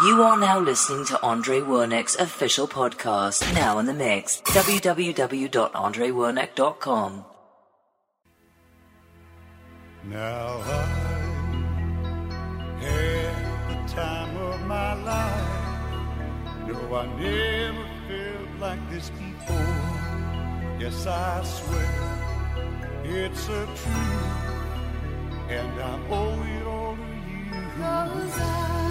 You are now listening to Andre Wernick's official podcast, now in the mix. www.andrewernick.com. Now I had the time of my life. No, I never felt like this before. Yes, I swear it's a truth, and I owe it all to you. Cause I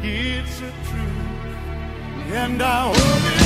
It's a truth, and I hope.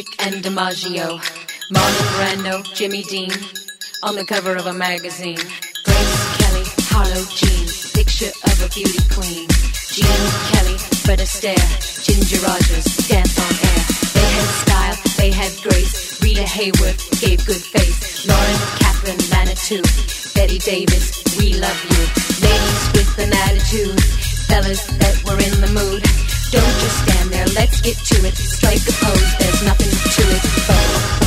Dietrich and DiMaggio, Marlon Brando, Jimmy Dean, on the cover of a magazine. Grace Kelly, Harlow Jean, picture of a beauty queen. Jean Kelly, Fred Astaire, Ginger Rogers, dance on air. They had style, they had grace. Rita Hayworth gave good face. Lauren Catherine Manitou, Betty Davis, we love you. Ladies with an attitude, fellas that were in the mood. Don't just stand there, let's get to it. Strike a pose, there's nothing to it.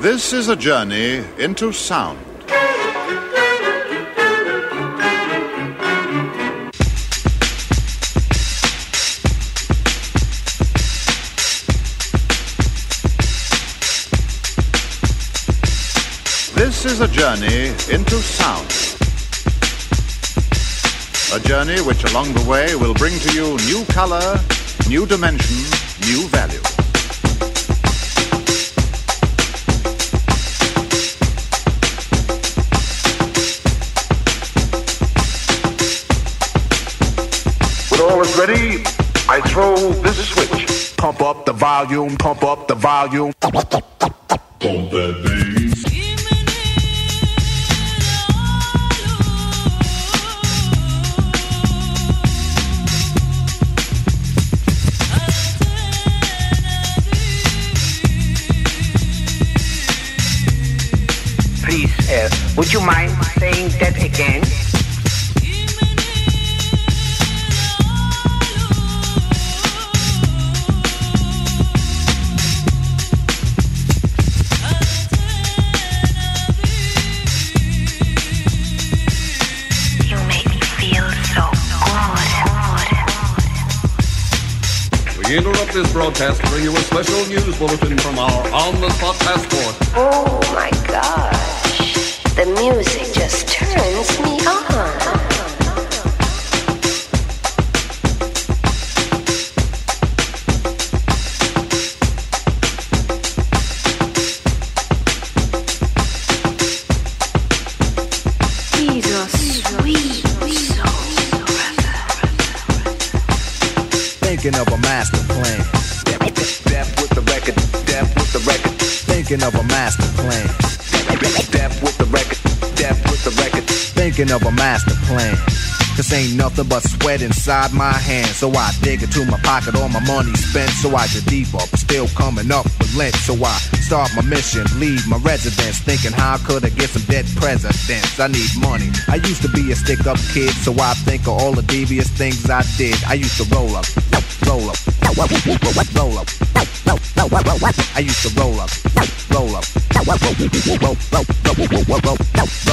This is a journey into sound. This is a journey into sound. A journey which along the way will bring to you new color, new dimension, new value. Ready, I throw this switch. Pump up the volume, pump up the volume. Pump that bass. Please, uh, would you mind saying that again? We interrupt this broadcast to bring you a special news bulletin from our on-the-spot passport. Oh my gosh. The music just turns me on. Thinking of a master plan. Death with the record, death with the record. Thinking of a master plan. Death with the record, death with the record. Thinking of a master plan. Cause ain't nothing but sweat inside my hands. So I dig into my pocket, all my money spent. So I get deeper, but still coming up with. So I start my mission, leave my residence. Thinking how could I get some dead presidents? I need money. I used to be a stick up kid, so I think of all the devious things I did. I used to roll up, roll up, roll up, roll up. I used to roll up, roll up,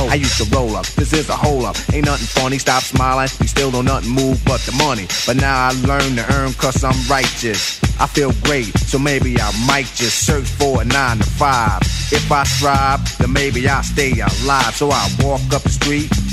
I used to roll up. This is a hole up. Ain't nothing funny. Stop smiling. We still don't nothing move but the money. But now I learn to earn cause I'm righteous. I feel great, so maybe I might just search for a nine to five. If I strive, then maybe I'll stay alive. So I walk up the street,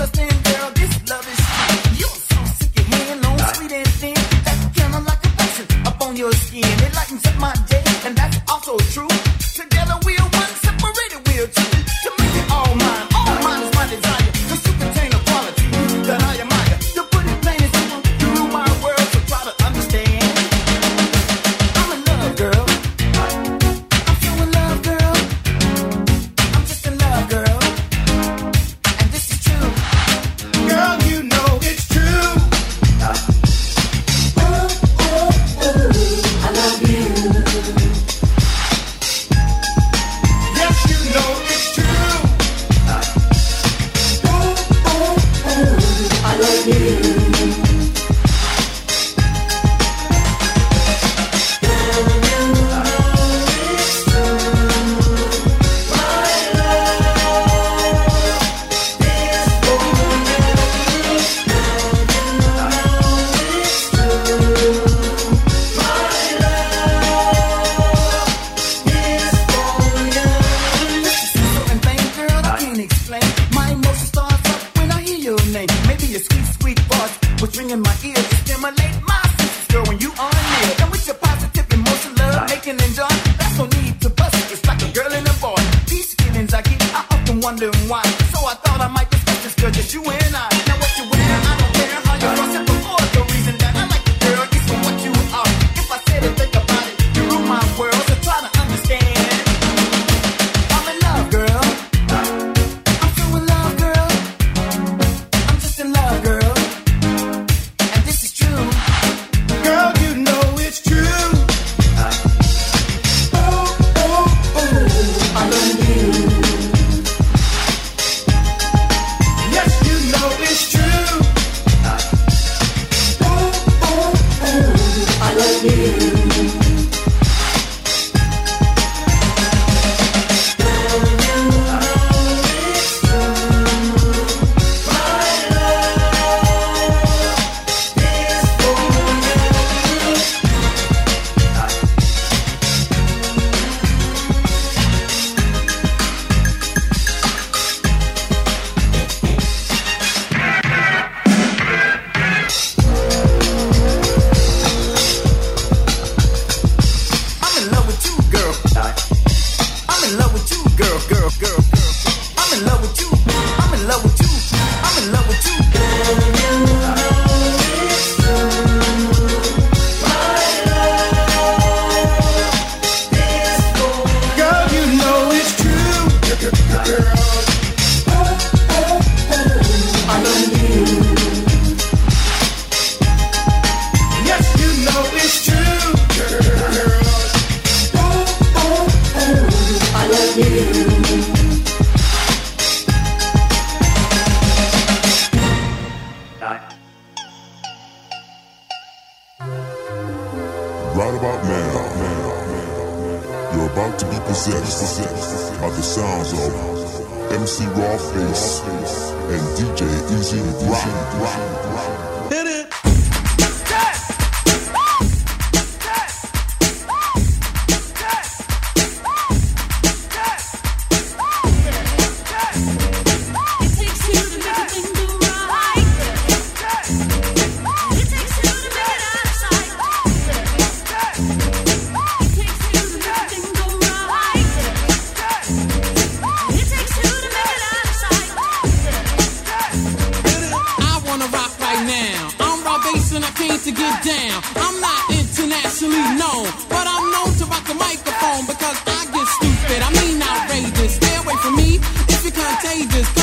understand. see you. contagious.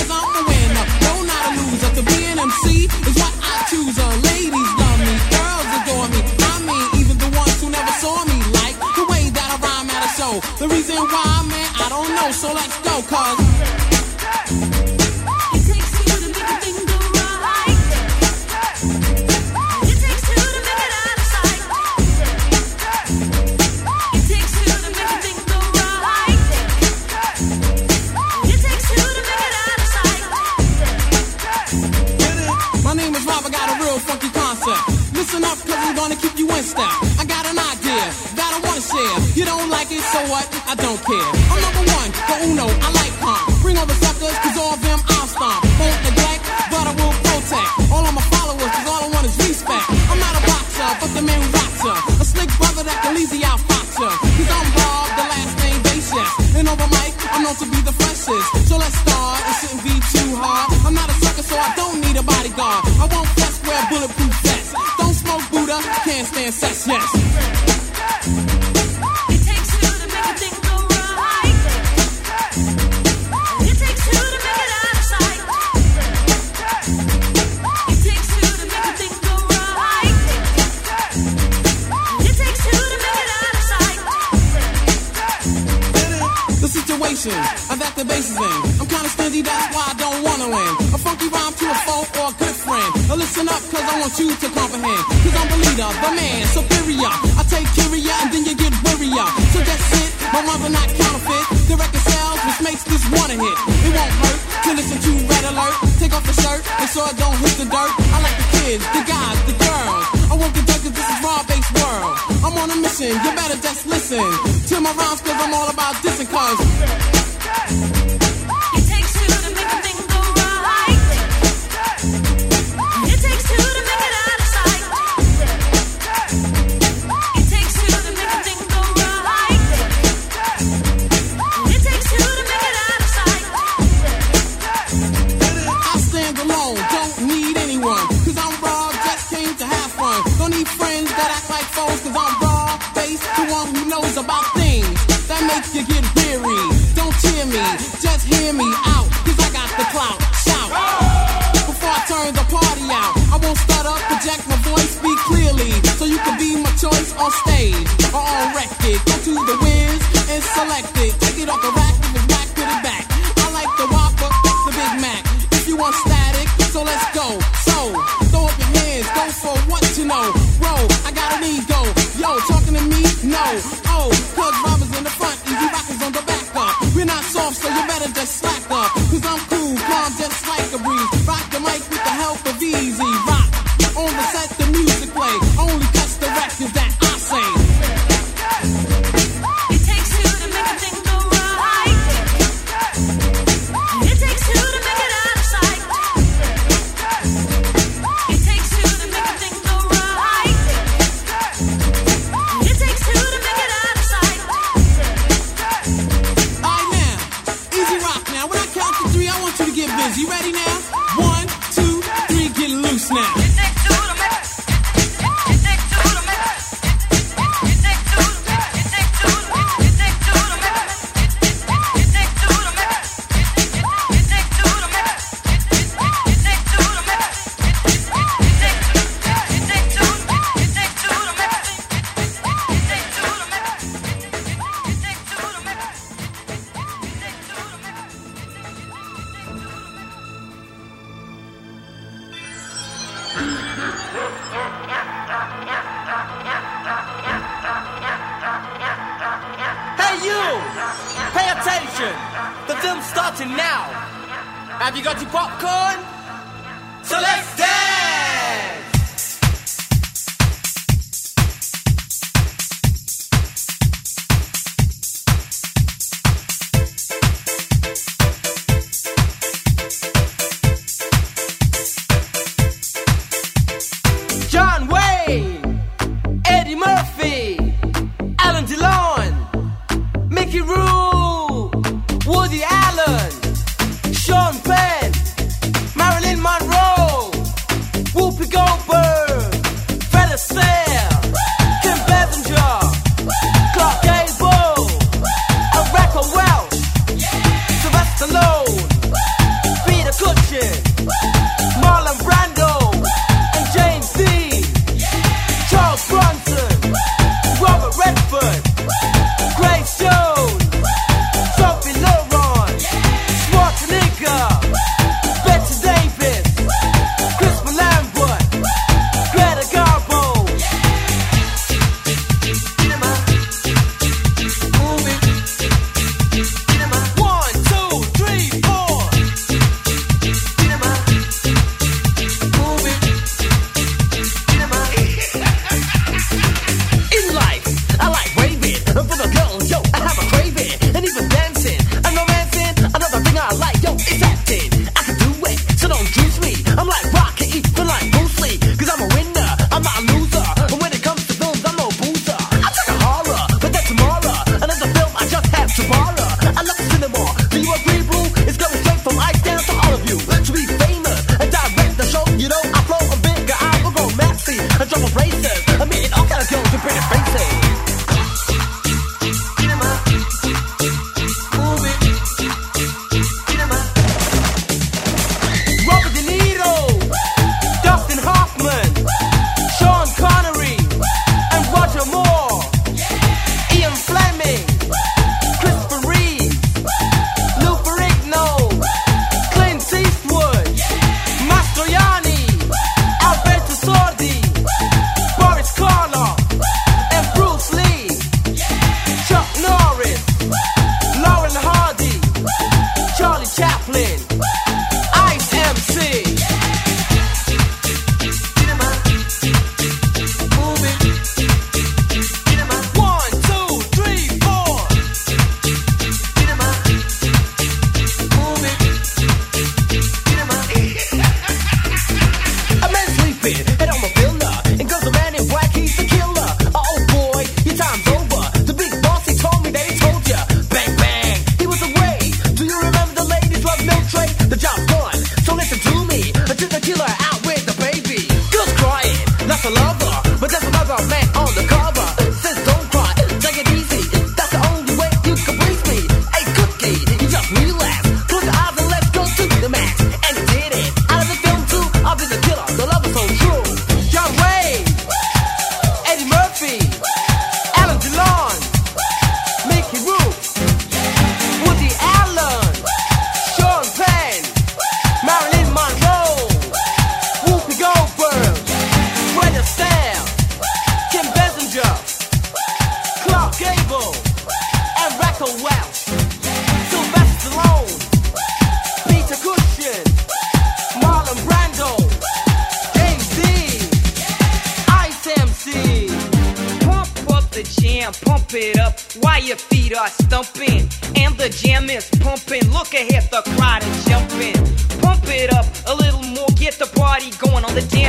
Hey you! Pay attention! The film's starting now! Have you got your popcorn? So let's dance!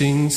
Away,